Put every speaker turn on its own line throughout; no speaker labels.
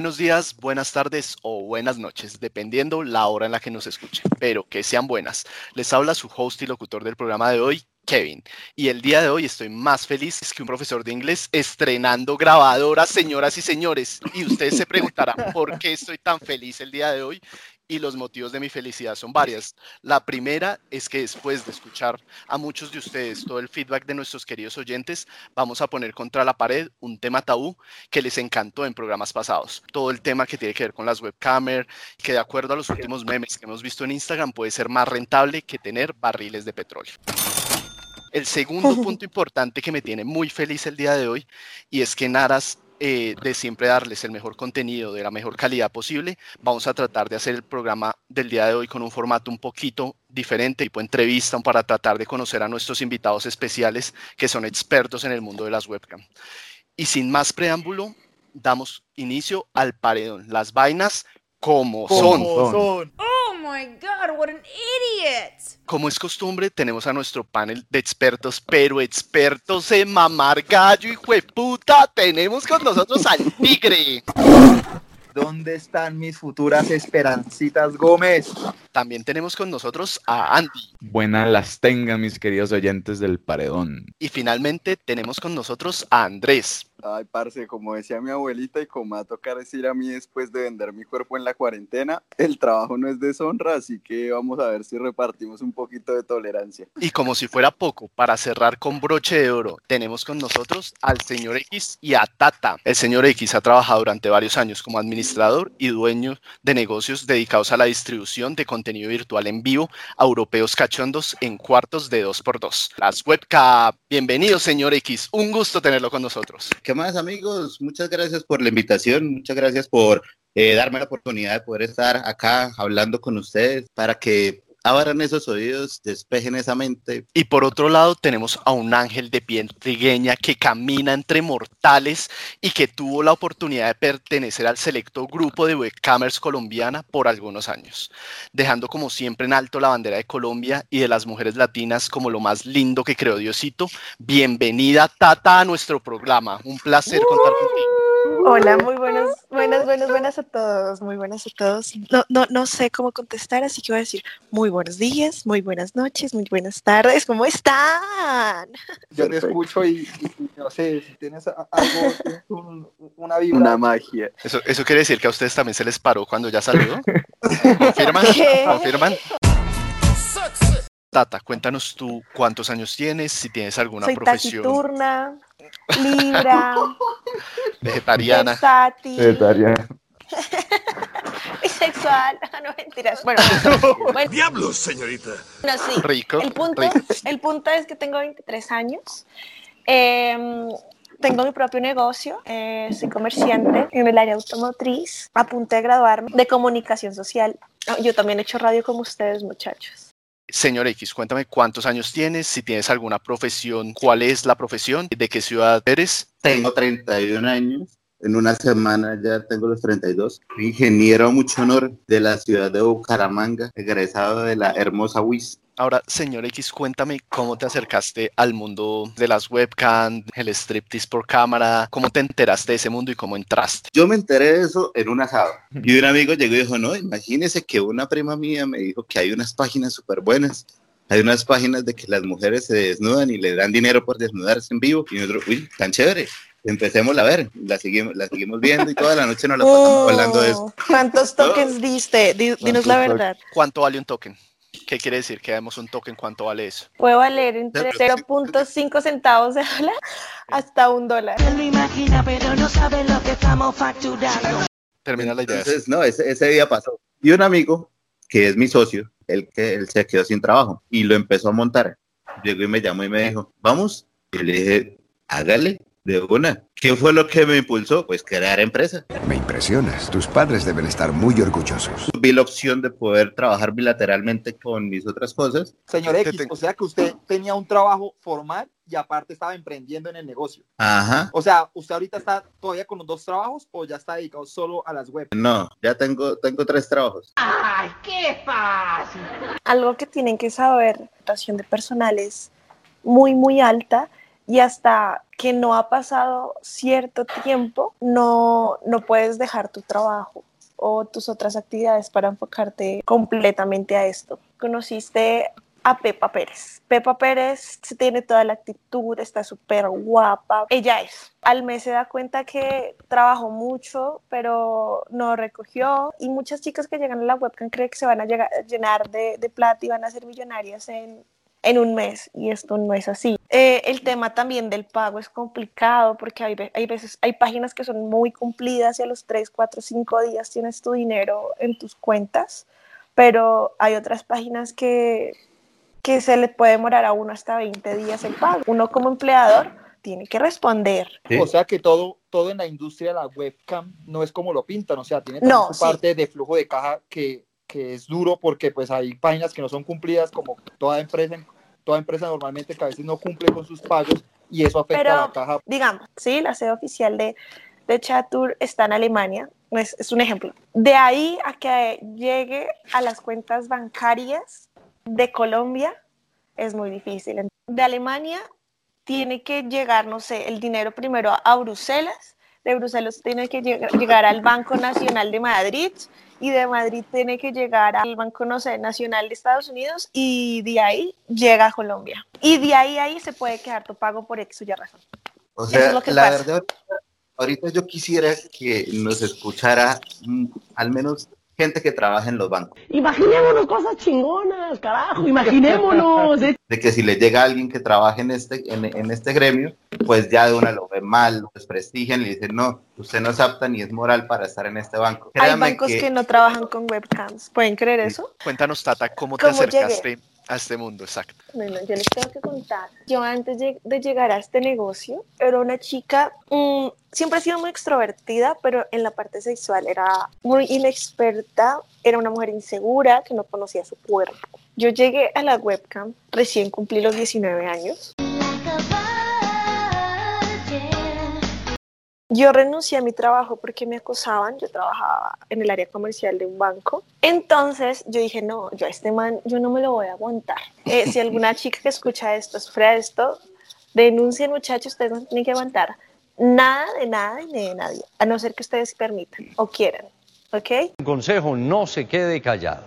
buenos días, buenas tardes o buenas noches, dependiendo la hora en la que nos escuchen, pero que sean buenas. Les habla su host y locutor del programa de hoy, Kevin. Y el día de hoy estoy más feliz que un profesor de inglés estrenando grabadoras, señoras y señores. Y ustedes se preguntarán por qué estoy tan feliz el día de hoy y los motivos de mi felicidad son varias. La primera es que después de escuchar a muchos de ustedes todo el feedback de nuestros queridos oyentes, vamos a poner contra la pared un tema tabú que les encantó en programas pasados. Todo el tema que tiene que ver con las webcamers, que de acuerdo a los últimos memes que hemos visto en Instagram puede ser más rentable que tener barriles de petróleo. El segundo punto importante que me tiene muy feliz el día de hoy y es que Naras eh, de siempre darles el mejor contenido de la mejor calidad posible, vamos a tratar de hacer el programa del día de hoy con un formato un poquito diferente, tipo entrevista, para tratar de conocer a nuestros invitados especiales que son expertos en el mundo de las webcam. Y sin más preámbulo, damos inicio al paredón. Las vainas como son. son
my God, what an idiot.
Como es costumbre, tenemos a nuestro panel de expertos, pero expertos en mamar gallo, hijo de puta. Tenemos con nosotros al tigre.
¿Dónde están mis futuras esperancitas Gómez?
También tenemos con nosotros a Andy.
Buenas las tengan mis queridos oyentes del paredón.
Y finalmente tenemos con nosotros a Andrés.
Ay, parce, como decía mi abuelita y como va a tocar decir a mí después de vender mi cuerpo en la cuarentena, el trabajo no es deshonra, así que vamos a ver si repartimos un poquito de tolerancia.
Y como si fuera poco, para cerrar con broche de oro, tenemos con nosotros al señor X y a Tata. El señor X ha trabajado durante varios años como administrador y dueño de negocios dedicados a la distribución de contenido virtual en vivo a europeos cachondos en cuartos de 2x2. Las webcam. Bienvenido, señor X. Un gusto tenerlo con nosotros.
¿Qué más amigos? Muchas gracias por la invitación, muchas gracias por eh, darme la oportunidad de poder estar acá hablando con ustedes para que abran esos oídos, despejen esa mente.
Y por otro lado tenemos a un ángel de piel trigueña que camina entre mortales y que tuvo la oportunidad de pertenecer al selecto grupo de webcamers colombiana por algunos años, dejando como siempre en alto la bandera de Colombia y de las mujeres latinas como lo más lindo que creó Diosito. Bienvenida Tata a nuestro programa, un placer contar contigo.
Hola, muy buenas, buenas, buenas, buenas a todos, muy buenas a todos. No, no, no sé cómo contestar, así que voy a decir muy buenos días, muy buenas noches, muy buenas tardes, ¿cómo están?
Yo te escucho y, no sé, si tienes algo, una vibra.
Una magia.
Eso, eso quiere decir que a ustedes también se les paró cuando ya salió. ¿Confirman? ¿Confirman? Tata, cuéntanos tú cuántos años tienes, si tienes alguna
Soy
profesión.
Taciturna, libra,
vegetariana.
Vegetariana.
bisexual, no mentiras. Bueno, bueno,
Diablos, señorita.
no, sí.
Rico.
El punto,
rico.
el punto es que tengo 23 años. em, tengo mi propio negocio, eh, soy comerciante en el área automotriz, a punto de graduarme de comunicación social. Ah, Yo también he hecho radio como ustedes, muchachos.
Señor X, cuéntame cuántos años tienes, si tienes alguna profesión, cuál es la profesión, de qué ciudad eres.
Tengo 31 años, en una semana ya tengo los 32. Soy ingeniero mucho honor de la ciudad de Bucaramanga, egresado de la hermosa UIS.
Ahora, señor X, cuéntame cómo te acercaste al mundo de las webcams, el striptease por cámara, cómo te enteraste de ese mundo y cómo entraste.
Yo me enteré de eso en un asado. Y un amigo llegó y dijo, no, imagínese que una prima mía me dijo que hay unas páginas súper buenas. Hay unas páginas de que las mujeres se desnudan y le dan dinero por desnudarse en vivo. Y nosotros, uy, tan chévere. Empecemos a ver, la seguimos, la seguimos viendo y toda la noche nos la pasamos hablando de eso.
Oh, ¿Cuántos tokens diste? Di- dinos la
¿Cuántos
verdad.
¿Cuánto vale un token? ¿Qué quiere decir que damos un token? ¿Cuánto vale eso?
Puede valer entre 0.5 centavos de dólar hasta un dólar.
lo imagina, pero no sabe lo que estamos facturando.
Termina la idea.
Entonces, no, ese, ese día pasó. Y un amigo, que es mi socio, él, que él se quedó sin trabajo y lo empezó a montar. Llegó y me llamó y me dijo, vamos. Y le dije, hágale de una. ¿Qué fue lo que me impulsó? Pues crear empresa.
Me impresionas. Tus padres deben estar muy orgullosos.
Vi la opción de poder trabajar bilateralmente con mis otras cosas.
Señor
¿Qué
X,
te-
o sea que usted tenía un trabajo formal y aparte estaba emprendiendo en el negocio.
Ajá.
O sea, ¿usted ahorita está todavía con los dos trabajos o ya está dedicado solo a las web?
No, ya tengo, tengo tres trabajos.
¡Ay, qué fácil!
Algo que tienen que saber, la rotación de personal es muy, muy alta y hasta que no ha pasado cierto tiempo, no, no puedes dejar tu trabajo o tus otras actividades para enfocarte completamente a esto. Conociste a Pepa Pérez. Pepa Pérez tiene toda la actitud, está súper guapa. Ella es. Al mes se da cuenta que trabajó mucho, pero no recogió. Y muchas chicas que llegan a la webcam creen que se van a llegar- llenar de, de plata y van a ser millonarias en, en un mes. Y esto no es así. Eh, el tema también del pago es complicado porque hay, hay veces, hay páginas que son muy cumplidas y a los 3, 4, 5 días tienes tu dinero en tus cuentas. Pero hay otras páginas que que se le puede demorar a uno hasta 20 días el pago. Uno como empleador tiene que responder.
O sea que todo, todo en la industria de la webcam no es como lo pintan, o sea, tiene
No,
su
sí.
parte de flujo de caja que, que es duro porque pues hay páginas que no son cumplidas como toda empresa, toda empresa normalmente que a veces no cumple con sus pagos y eso afecta a
Pero,
la caja.
digamos, sí, la sede oficial de, de Chatur está en Alemania, es, es un ejemplo. De ahí a que llegue a las cuentas bancarias de Colombia es muy difícil. De Alemania tiene que llegar, no sé, el dinero primero a Bruselas, de Bruselas tiene que lleg- llegar al Banco Nacional de Madrid y de Madrid tiene que llegar al Banco no sé, Nacional de Estados Unidos y de ahí llega a Colombia. Y de ahí ahí se puede quedar tu pago por X o Y razón.
O
Eso
sea,
es lo que
la
pasa.
verdad, ahorita yo quisiera que nos escuchara mm, al menos gente que trabaja en los bancos.
Imaginémonos cosas chingonas, carajo, imaginémonos. ¿eh?
De que si le llega alguien que trabaje en este, en, en este gremio, pues ya de una lo ve mal, lo desprestigian, le dicen, no, usted no es apta ni es moral para estar en este banco.
Hay bancos que... no trabajan con webcams. ¿Pueden creer eso?
Cuéntanos, Tata, cómo te
¿Cómo
acercaste a este mundo, exacto.
Bueno, yo les tengo que contar. Yo antes de, llegar a este negocio era una chica, mm, siempre he sido muy extrovertida, pero en la parte sexual era muy inexperta, era una mujer insegura que no conocía su cuerpo. Yo llegué a la webcam, recién cumplí los 19 años. Yo renuncié a mi trabajo porque me acosaban, yo trabajaba en el área comercial de un banco. Entonces yo dije, no, yo a este man, yo no me lo voy a aguantar. Eh, si alguna chica que escucha esto sufre esto, denuncien muchachos, ustedes no tienen que aguantar nada de nada ni de nadie, a no ser que ustedes permitan o quieran, ¿ok?
Un consejo, no se quede callado.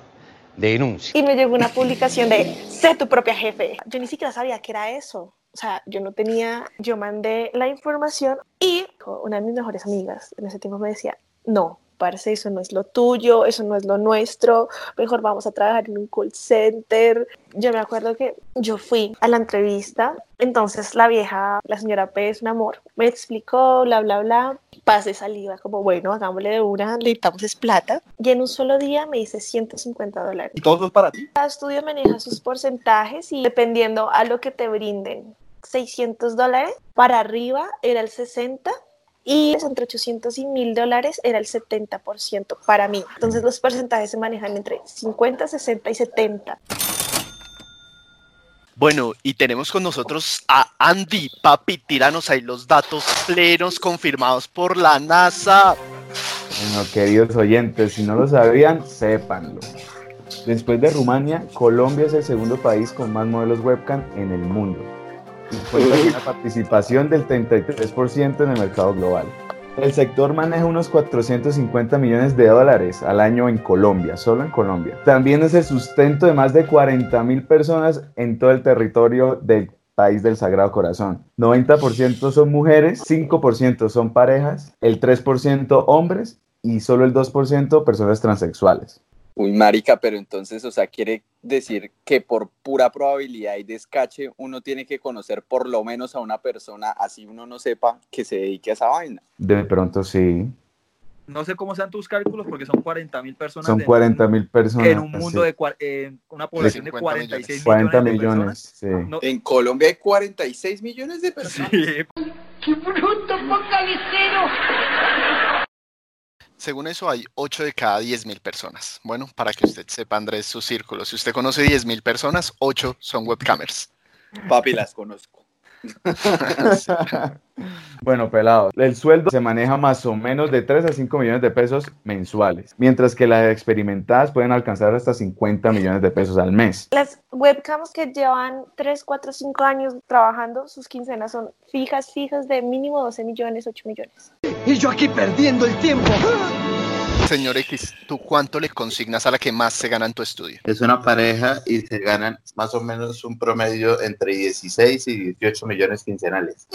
Denuncia.
Y me llegó una publicación de, sé tu propia jefe. Yo ni siquiera sabía qué era eso. O sea, yo no tenía, yo mandé la información y una de mis mejores amigas en ese tiempo me decía, no, parce, eso no es lo tuyo, eso no es lo nuestro, mejor vamos a trabajar en un call center. Yo me acuerdo que yo fui a la entrevista, entonces la vieja, la señora P es un amor, me explicó, bla, bla, bla, pase saliva, como bueno, hagámosle de una, necesitamos es plata. Y en un solo día me hice 150 dólares.
¿Y todo es para ti?
Cada estudio maneja sus porcentajes y dependiendo a lo que te brinden, 600 dólares para arriba era el 60 y entre 800 y 1000 dólares era el 70% para mí. Entonces los porcentajes se manejan entre 50, 60 y 70.
Bueno, y tenemos con nosotros a Andy. Papi, tíranos ahí los datos plenos confirmados por la NASA.
Bueno, queridos oyentes, si no lo sabían, sépanlo. Después de Rumania, Colombia es el segundo país con más modelos webcam en el mundo. Cuenta con una participación del 33% en el mercado global. El sector maneja unos 450 millones de dólares al año en Colombia, solo en Colombia. También es el sustento de más de 40 mil personas en todo el territorio del país del Sagrado Corazón. 90% son mujeres, 5% son parejas, el 3% hombres y solo el 2% personas transexuales.
Uy, marica, pero entonces, o sea, quiere decir que por pura probabilidad y descache uno tiene que conocer por lo menos a una persona, así uno no sepa que se dedique a esa vaina.
De pronto sí.
No sé cómo sean tus cálculos porque son 40 mil personas.
Son
en
40
un-
mil personas.
En un mundo
sí.
de en una población de
50
46
40
millones. de
millones,
personas.
sí.
No,
En Colombia hay 46 millones de personas.
sí,
¡Qué bruto focalicero!
Según eso, hay 8 de cada 10 mil personas. Bueno, para que usted sepa, Andrés, su círculo. Si usted conoce 10 mil personas, 8 son webcamers.
Papi, las conozco.
Bueno, pelado, el sueldo se maneja más o menos de 3 a 5 millones de pesos mensuales, mientras que las experimentadas pueden alcanzar hasta 50 millones de pesos al mes.
Las webcams que llevan 3, 4, 5 años trabajando, sus quincenas son fijas, fijas de mínimo 12 millones, 8 millones.
Y yo aquí perdiendo el tiempo.
Señor X, ¿tú cuánto le consignas a la que más se gana en tu estudio?
Es una pareja y se ganan más o menos un promedio entre 16 y 18 millones quincenales.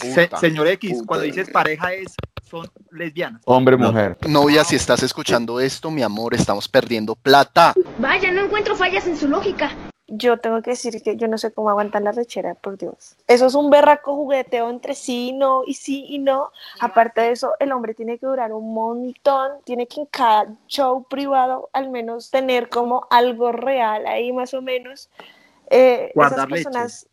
Se- señor X,
Puta.
cuando dices pareja es, son lesbianas.
Hombre,
No.
mujer.
Novia, si estás escuchando esto, mi amor, estamos perdiendo plata.
Vaya, no encuentro fallas en su lógica.
Yo tengo que decir que yo no sé cómo aguantan la rechera, por Dios. Eso es un berraco jugueteo entre sí y no, y sí y no. Aparte de eso, el hombre tiene que durar un montón, tiene que en cada show privado al menos tener como algo real ahí más o menos. Eh, esas
leche.
personas,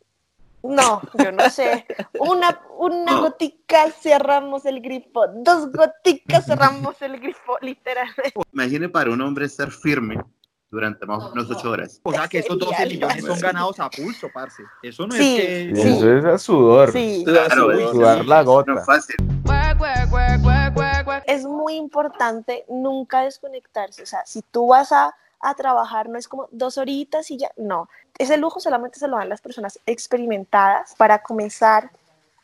no, yo no sé. Una, una gotica cerramos el grifo, dos goticas cerramos el grifo, literalmente.
Imagine para un hombre estar firme durante más o menos 8 horas.
O sea que estos 12
Sería
millones son ganados a pulso, parce. Eso no
Sí,
es que...
sí.
Eso es a sudor.
Sí.
Claro, es-
Sudar la
no
gota.
es fácil.
es muy importante nunca desconectarse. O sea, si tú vas a, a trabajar, no es como dos horitas y ya, no. Ese lujo solamente se lo dan las personas experimentadas para comenzar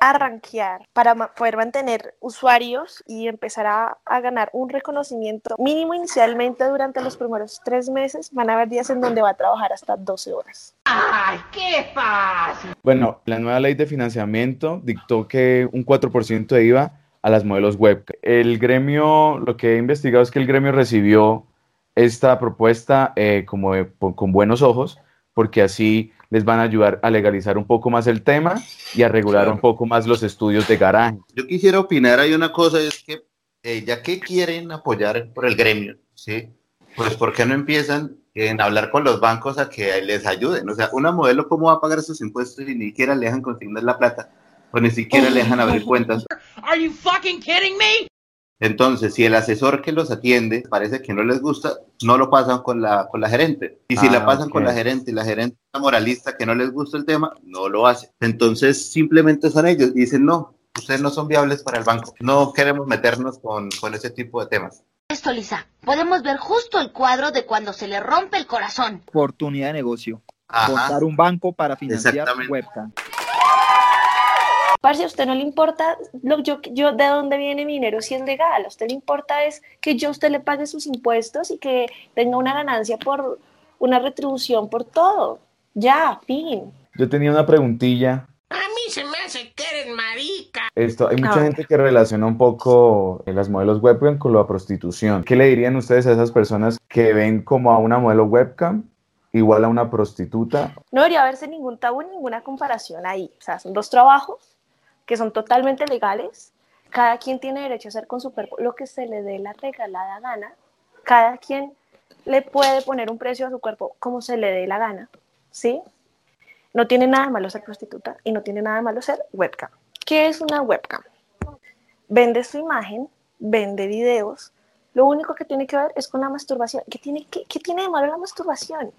a rankear, para ma- poder mantener usuarios y empezar a, a ganar un reconocimiento mínimo inicialmente durante los primeros tres meses. Van a haber días en donde va a trabajar hasta 12 horas.
¡Ay, qué fácil!
Bueno, la nueva ley de financiamiento dictó que un 4% de IVA a las modelos web. El gremio, lo que he investigado es que el gremio recibió esta propuesta eh, como de- con buenos ojos, porque así les van a ayudar a legalizar un poco más el tema y a regular
Claro.
un poco más los estudios de garaje.
Yo quisiera opinar, hay una cosa, es que eh, ya que quieren apoyar por el gremio, ¿sí? Pues ¿por qué no empiezan en hablar con los bancos a que les ayuden? O sea, una modelo, ¿cómo va a pagar sus impuestos y ni siquiera le dejan consignar la plata? O ni siquiera le dejan abrir cuentas.
Are you fucking kidding me?
Entonces, si el asesor que los atiende parece que no les gusta, no lo pasan con la, con la gerente. Y si
Ah,
la pasan con la gerente y la gerente moralista que no les gusta el tema, no lo hace. Entonces, simplemente son ellos y dicen, no, ustedes no son viables para el banco. No queremos meternos con, con ese tipo de temas.
Esto, Lisa, podemos ver justo el cuadro de cuando se le rompe el corazón.
Oportunidad de negocio.
Ajá.
Montar un banco para financiar webcam.
Parce, a usted no le importa lo, yo, yo, de dónde viene mi dinero si es legal. A usted le importa es que yo a usted le pague sus impuestos y que tenga una ganancia por una retribución por todo. Ya, fin.
Yo tenía una preguntilla.
A mí se me hace que eres marica.
Esto, hay mucha gente que relaciona un poco eh, las modelos webcam con la prostitución. ¿Qué le dirían ustedes a esas personas que ven como a una modelo webcam igual a una prostituta?
No debería haberse ningún tabú, ninguna comparación ahí. O sea, son dos trabajos que son totalmente legales. Cada quien tiene derecho a hacer con su cuerpo lo que se le dé la regalada gana. Cada quien le puede poner un precio a su cuerpo como se le dé la gana. ¿Sí? No tiene nada de malo ser prostituta y no tiene nada de malo ser webcam. ¿Qué es una webcam? Vende su imagen, vende videos. Lo único que tiene que ver es con la masturbación. ¿Qué tiene, qué, qué tiene de malo la masturbación?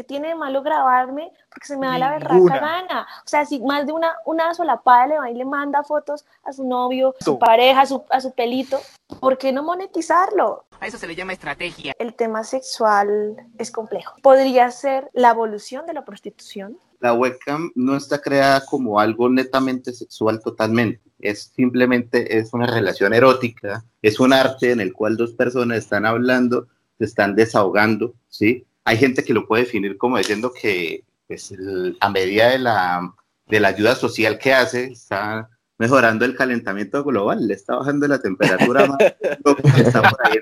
¿Qué tiene de malo grabarme? Porque se me da la berraca
Ninguna.
gana. O sea, si más de una, una solapada le va y le manda fotos a su novio, a su pareja, a su, a su pelito, ¿por qué no monetizarlo?
A eso se le llama estrategia.
El tema sexual es complejo. Podría ser la evolución de la prostitución.
La webcam no está creada como algo netamente sexual totalmente. Es simplemente es una relación erótica, es un arte en el cual dos personas están hablando, se están desahogando, ¿sí? Hay gente que lo puede definir como diciendo que pues, el- a medida de la, de la ayuda social que hace, está mejorando el calentamiento global, le está bajando la temperatura más está por ahí.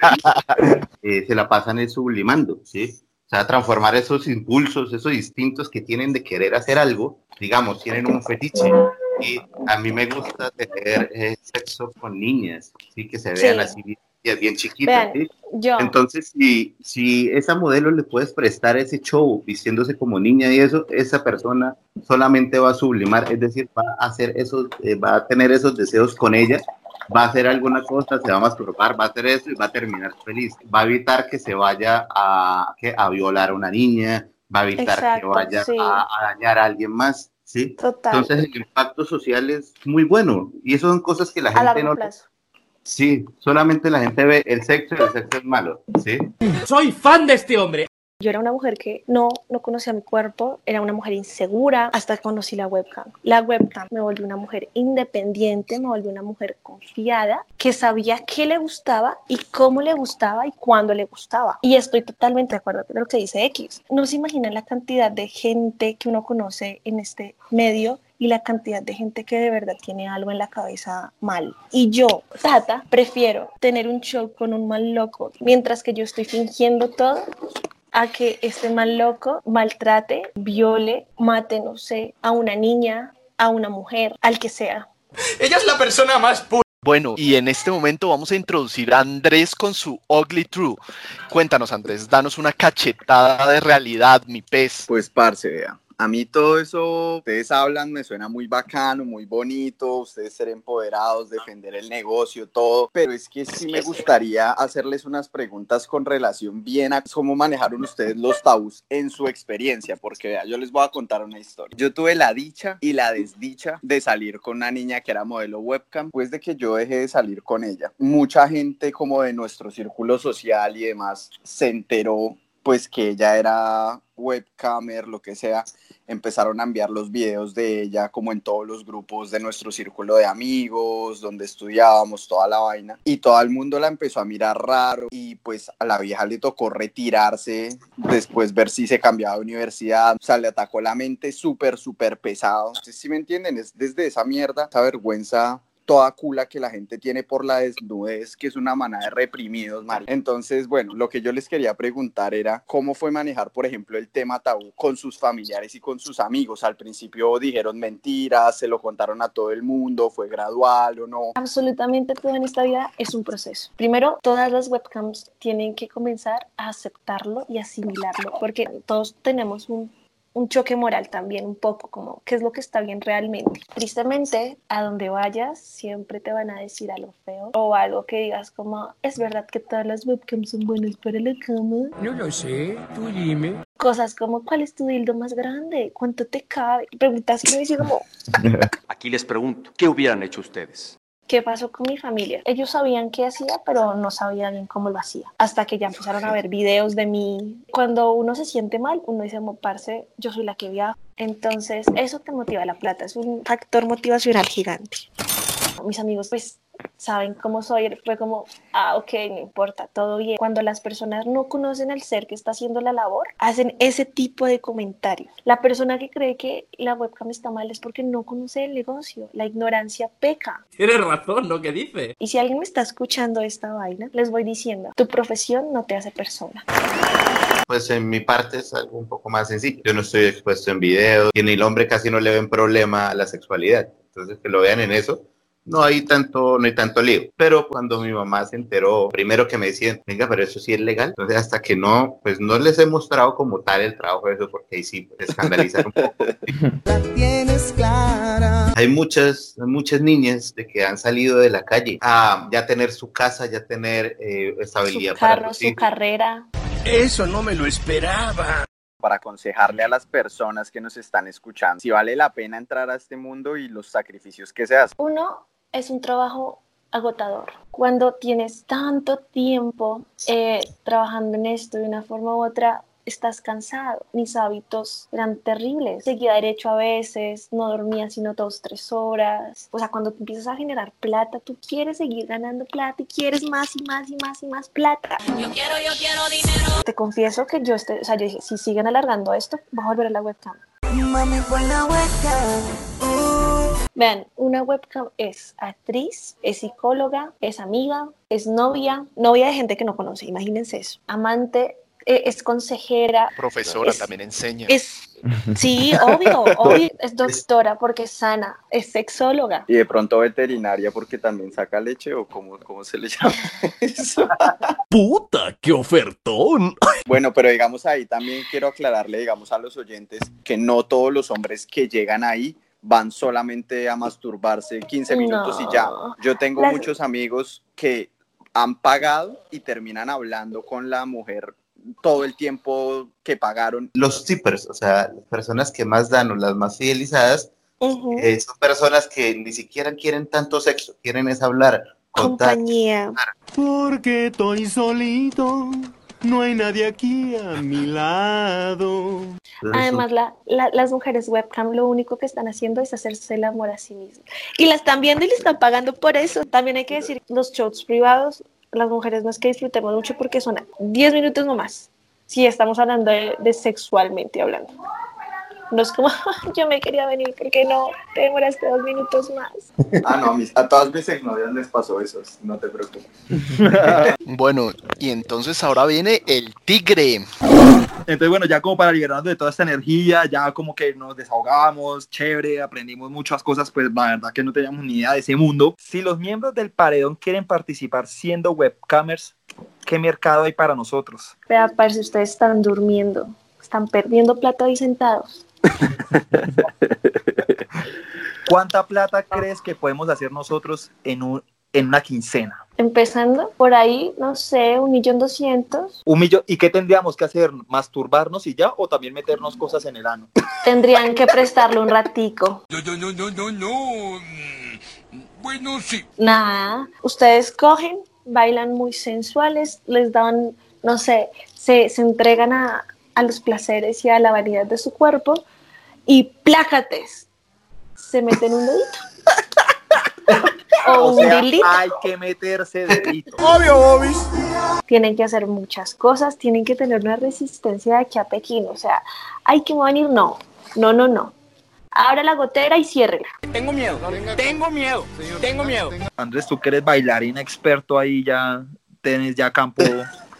Eh, se la pasan es sublimando, ¿sí? O sea, transformar esos impulsos, esos instintos que tienen de querer hacer algo, digamos, tienen un fetiche. Y a mí me gusta tener eh, sexo con niñas, ¿sí? Que se vean
Sí.
así bien, bien chiquitas,
Vean,
¿sí?
yo,
Entonces, si, si esa modelo le puedes prestar ese show vistiéndose como niña y eso, esa persona solamente va a sublimar, es decir, va a hacer esos, eh, va a tener esos deseos con ella, va a hacer alguna cosa, se va a masturbar, va a hacer eso y va a terminar feliz. Va a evitar que se vaya a, que, a violar a una niña, va a evitar que
Exacto,
vaya
sí.
a, a dañar a alguien más. ¿sí?
Total.
Entonces el impacto social es muy bueno y eso son cosas que la gente no...
plazo.
Sí, solamente la gente ve el sexo y el sexo es malo, ¿sí?
Soy fan de este hombre.
Yo era una mujer que no, no conocía mi cuerpo, era una mujer insegura hasta que conocí la webcam. La webcam me volvió una mujer independiente, me volvió una mujer confiada, que sabía qué le gustaba y cómo le gustaba y cuándo le gustaba. Y estoy totalmente de acuerdo con lo que dice X. No se imaginan la cantidad de gente que uno conoce en este medio y la cantidad de gente que de verdad tiene algo en la cabeza mal. Y yo, Tata, prefiero tener un show con un mal loco mientras que yo estoy fingiendo todo a que este mal loco maltrate, viole, mate, no sé, a una niña, a una mujer, al que sea.
Ella es la persona más pura.
Bueno, y en este momento vamos a introducir a Andrés con su Ugly True. Cuéntanos, Andrés, danos una cachetada de realidad, mi pez.
Pues, parce, vea. A mí todo eso, ustedes hablan, me suena muy bacano, muy bonito, ustedes ser empoderados, defender el negocio, todo, pero es que sí me gustaría hacerles unas preguntas con relación bien a cómo manejaron ustedes los tabús en su experiencia, porque vea, yo les voy a contar una historia. Yo tuve la dicha y la desdicha de salir con una niña que era modelo webcam, pues de que yo dejé de salir con ella. Mucha gente como de nuestro círculo social y demás se enteró pues que ella era webcamer, lo que sea, empezaron a enviar los videos de ella como en todos los grupos de nuestro círculo de amigos, donde estudiábamos, toda la vaina. Y todo el mundo la empezó a mirar raro y pues a la vieja le tocó retirarse, después ver si se cambiaba de universidad, o sea, le atacó la mente súper, súper pesado. Si me entienden, es desde esa mierda, esa vergüenza toda cula que la gente tiene por la desnudez, que es una manada de reprimidos, mal. Entonces, bueno, lo que yo les quería preguntar era cómo fue manejar, por ejemplo, el tema tabú con sus familiares y con sus amigos. Al principio dijeron mentiras, se lo contaron a todo el mundo, fue gradual o no.
Absolutamente todo en esta vida es un proceso. Primero, todas las webcams tienen que comenzar a aceptarlo y asimilarlo, porque todos tenemos un un choque moral también, un poco como qué es lo que está bien realmente. Tristemente, a donde vayas, siempre te van a decir algo feo o algo que digas como, es verdad que todas las webcams son buenas para la cama.
No lo sé, tú dime.
Cosas como, ¿cuál es tu dildo más grande? ¿Cuánto te cabe? Preguntas que me decía como,
Aquí les pregunto, ¿qué hubieran hecho ustedes?
¿Qué pasó con mi familia? Ellos sabían qué hacía, pero no sabían bien cómo lo hacía. Hasta que ya empezaron a ver videos de mí. Cuando uno se siente mal, uno dice, "Mo, parce, yo soy la que viaja. Entonces, eso te motiva la plata. Es un factor motivacional gigante. Mis amigos, pues, saben cómo soy. Fue como, ah, ok, no importa, todo bien. Cuando las personas no conocen al ser que está haciendo la labor, hacen ese tipo de comentarios. La persona que cree que la webcam está mal es porque no conoce el negocio. La ignorancia peca.
Tienes razón, ¿no? ¿Qué dice?
Y si alguien me está escuchando esta vaina, les voy diciendo, tu profesión no te hace persona.
Pues en mi parte es algo un poco más sencillo. Yo no estoy expuesto en videos y en el hombre casi no le ven problema a la sexualidad. Entonces que lo vean en eso, no hay tanto, no hay tanto lío. Pero cuando mi mamá se enteró, primero que me decían, venga, pero eso sí es legal. Entonces hasta que no, pues no les he mostrado como tal el trabajo de eso porque ahí sí pues, escandalizan un poco.
tienes clara.
Hay muchas, muchas niñas de que han salido de la calle a ya tener su casa, ya tener eh, estabilidad
Su
para
carro, su carrera.
Eso no me lo esperaba.
para aconsejarle a las personas que nos están escuchando si vale la pena entrar a este mundo y los sacrificios que se hacen.
Uno, es un trabajo agotador. Cuando tienes tanto tiempo eh, trabajando en esto de una forma u otra, estás cansado. Mis hábitos eran terribles. Seguía derecho a veces, no dormía sino dos, tres horas. O sea, cuando tú empiezas a generar plata, tú quieres seguir ganando plata y quieres más y más y más y más plata.
Yo quiero, yo quiero dinero.
Te confieso que yo, este, o sea, yo dije, si siguen alargando esto, voy a volver a la webcam.
Mami, la webcam.
Vean, una webcam es actriz, es psicóloga, es amiga, es novia, novia de gente que no conoce, imagínense eso. Amante, eh, es consejera.
Profesora
es-
también enseña.
Es, sí, obvio, obvio, es doctora porque es sana, es sexóloga.
Y de pronto veterinaria porque también saca leche o cómo, cómo se le llama eso.
¡Puta, qué ofertón!
Bueno, pero digamos ahí también quiero aclararle, digamos, a los oyentes que no todos los hombres que llegan ahí van solamente a masturbarse 15 minutos y ya. Yo tengo
Las-
muchos amigos que han pagado y terminan hablando con la mujer todo el tiempo que pagaron.
Los tippers, o sea, las personas que más dan o las más fidelizadas, eh, son personas que ni siquiera quieren tanto sexo, quieren es hablar, contar.
Compañía.
Porque estoy solito, no hay nadie aquí a mi lado.
Además, la- la- las mujeres webcam lo único que están haciendo es hacerse el amor a sí mismas. Y la están viendo y le están pagando por eso. También hay que decir, los shows privados, las mujeres no es que disfrutemos mucho porque son 10 minutos nomás. Si estamos hablando de, de sexualmente hablando. No es como, yo me quería venir, porque no? Te demoraste dos minutos más.
Ah, no, a, mis- a todas mis exnovias les pasó eso, no te preocupes.
Bueno, y entonces ahora viene el tigre.
Entonces, bueno, ya como para liberarnos de toda esta energía, ya como que nos desahogamos, chévere, aprendimos muchas cosas, pues la verdad que no teníamos ni idea de ese mundo. Si los miembros del paredón quieren participar siendo webcamers, ¿qué mercado hay para nosotros?
Vea, parece ustedes están durmiendo. Están perdiendo plata ahí sentados.
¿Cuánta plata crees que podemos hacer nosotros en, un, en una quincena?
Empezando por ahí, no sé, un millón doscientos.
Un millón. ¿Y qué tendríamos que hacer? ¿Masturbarnos y ya? ¿O también meternos cosas en el ano?
Tendrían que prestarle un ratico.
No, no, no, no, no, no. Bueno, sí.
Nada, ustedes cogen, bailan muy sensuales, les dan, no sé, se, se entregan a, a los placeres y a la vanidad de su cuerpo y plácates, se meten un dedito. o,
O
un
sea, hay que meterse dedito.
Obvio, Bobis.
Tienen que hacer muchas cosas, tienen que tener una resistencia de aquí a Pekín. O sea, hay que venir, no, no, no, no. Abra la gotera y ciérrela.
Tengo miedo, tengo miedo, tengo miedo.
Andrés, tú que eres bailarín experto ahí, ya tienes ya campo.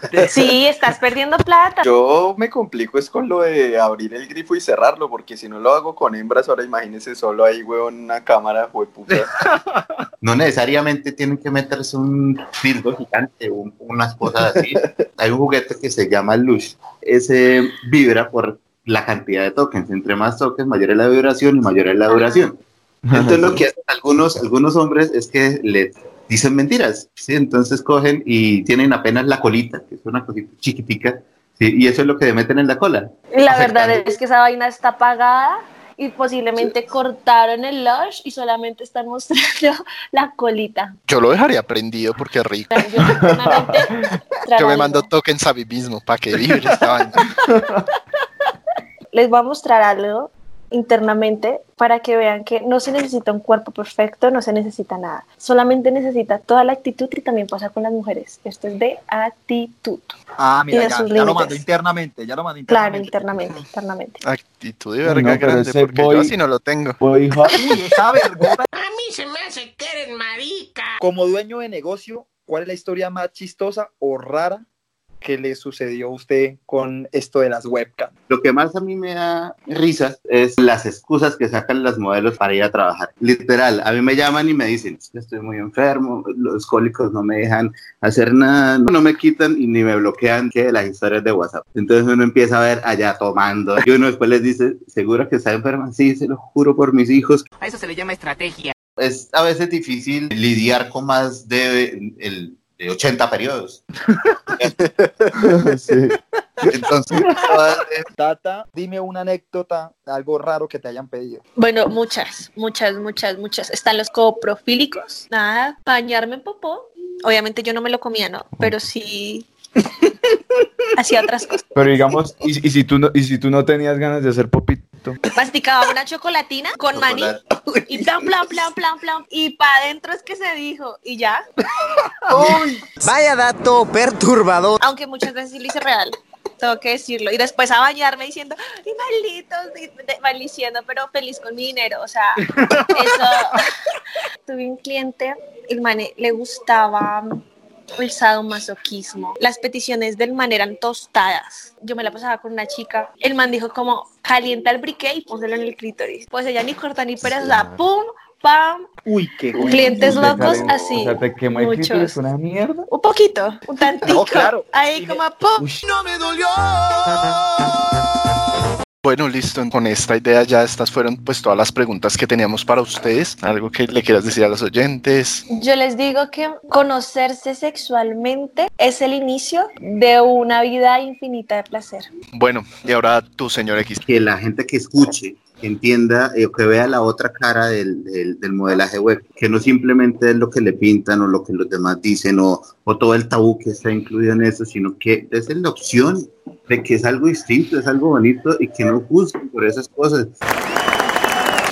Sí, estás perdiendo plata.
Yo me complico es con lo de abrir el grifo y cerrarlo, porque si no lo hago con hembras, ahora imagínese solo ahí, weón, una cámara, hueputa.
No necesariamente tienen que meterse un dildo gigante, un- unas cosas así. Hay un juguete que se llama Lush. Ese vibra por la cantidad de tokens. Entre más tokens, mayor es la vibración y mayor es la duración. Entonces lo que hacen algunos, algunos hombres es que les dicen mentiras, ¿sí? Entonces cogen y tienen apenas la colita, que es una cosita chiquitica, ¿sí? y eso es lo que le meten en la cola.
La verdad es que esa vaina está apagada y posiblemente cortaron el lush y solamente están mostrando la colita.
Yo lo dejaría prendido porque es rico.
Yo,
Yo me mando tokens a mí mismo para que vibre esta vaina.
Les voy a mostrar algo internamente para que vean que no se necesita un cuerpo perfecto, no se necesita nada. Solamente necesita toda la actitud y también pasa con las mujeres. Esto es de actitud.
Ah, mira, ya, lo mandó internamente, ya lo mandó
Claro,
internamente.
internamente, internamente.
Actitud de verga
no,
grande, porque
boy-
yo así no lo tengo.
Boy hot.
Uy, esa vergüenza.
A mí se me hace que eres marica.
Como dueño de negocio, ¿cuál es la historia más chistosa o rara que le sucedió a usted con esto de las webcams?
Lo que más a mí me da risa es las excusas que sacan las modelos para ir a trabajar. Literal, a mí me llaman y me dicen, "Es que estoy muy enfermo, los cólicos no me dejan hacer nada, no me quitan y ni me bloquean que las historias de WhatsApp. Entonces uno empieza a ver allá tomando y uno después les dice, ¿seguro que está enferma? Sí, se lo juro por mis hijos.
A eso se le llama estrategia.
Es a veces difícil lidiar con más de, el, de 80 periodos.
Sí.
Entonces,
Tata, dime una anécdota, algo raro que te hayan pedido.
Bueno, muchas, muchas, muchas, muchas. Están los coprofílicos. Nada, bañarme en popó. Obviamente yo no me lo comía, ¿no? Pero sí hacía otras cosas.
Pero digamos, y, y si tú no, y si tú no tenías ganas de hacer popito.
Masticaba una chocolatina con maní y plan, plan, plan, plan, plan. Y para adentro es que se dijo. Y ya.
Vaya dato perturbador.
Aunque muchas veces sí lo hice real. Tengo que decirlo. Y después a bañarme diciendo, y malditos, maldiciendo, pero feliz con mi dinero. O sea, eso. Tuve un cliente, el man le gustaba el sadomasoquismo. Las peticiones del man eran tostadas. Yo me la pasaba con una chica. El man dijo como, calienta el briquet y pónselo en el clítoris. Pues ella ni corta ni pedaza, pum, pam.
Uy, qué
Clientes
Te
locos así.
O sea, te quemó el clítoris una mierda.
Un poquito, un tantito.
No, claro.
Ahí como pum.
No me dolió.
Bueno, listo. Con esta idea ya estas fueron pues todas las preguntas que teníamos para ustedes. Algo que le quieras decir a los oyentes.
Yo les digo que conocerse sexualmente es el inicio de una vida infinita de placer.
Bueno, y ahora tú, señor X.
Que la gente que escuche entienda eh, o que vea la otra cara del, del, modelaje web, que no simplemente es lo que le pintan o lo que los demás dicen o, o todo el tabú que está incluido en eso, sino que es la opción de que es algo distinto, es algo bonito y que no juzguen por esas cosas.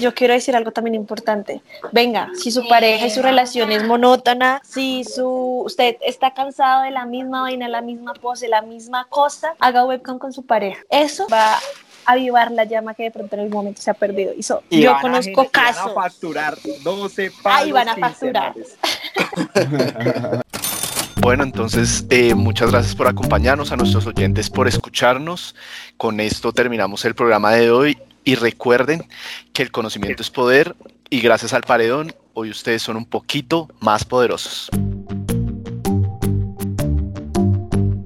Yo quiero decir algo también importante. Venga, si su pareja y su relación es monótona, si su, usted está cansado de la misma vaina, la misma pose, la misma cosa, haga webcam con su pareja. Eso va avivar la llama que de pronto en el momento se ha perdido. Y yo conozco casos. Van
a facturar 12
Ahí van a facturar.
Bueno, entonces eh, muchas gracias por acompañarnos, a nuestros oyentes por escucharnos. Con esto terminamos el programa de hoy y recuerden que el conocimiento es poder y gracias al paredón hoy ustedes son un poquito más poderosos.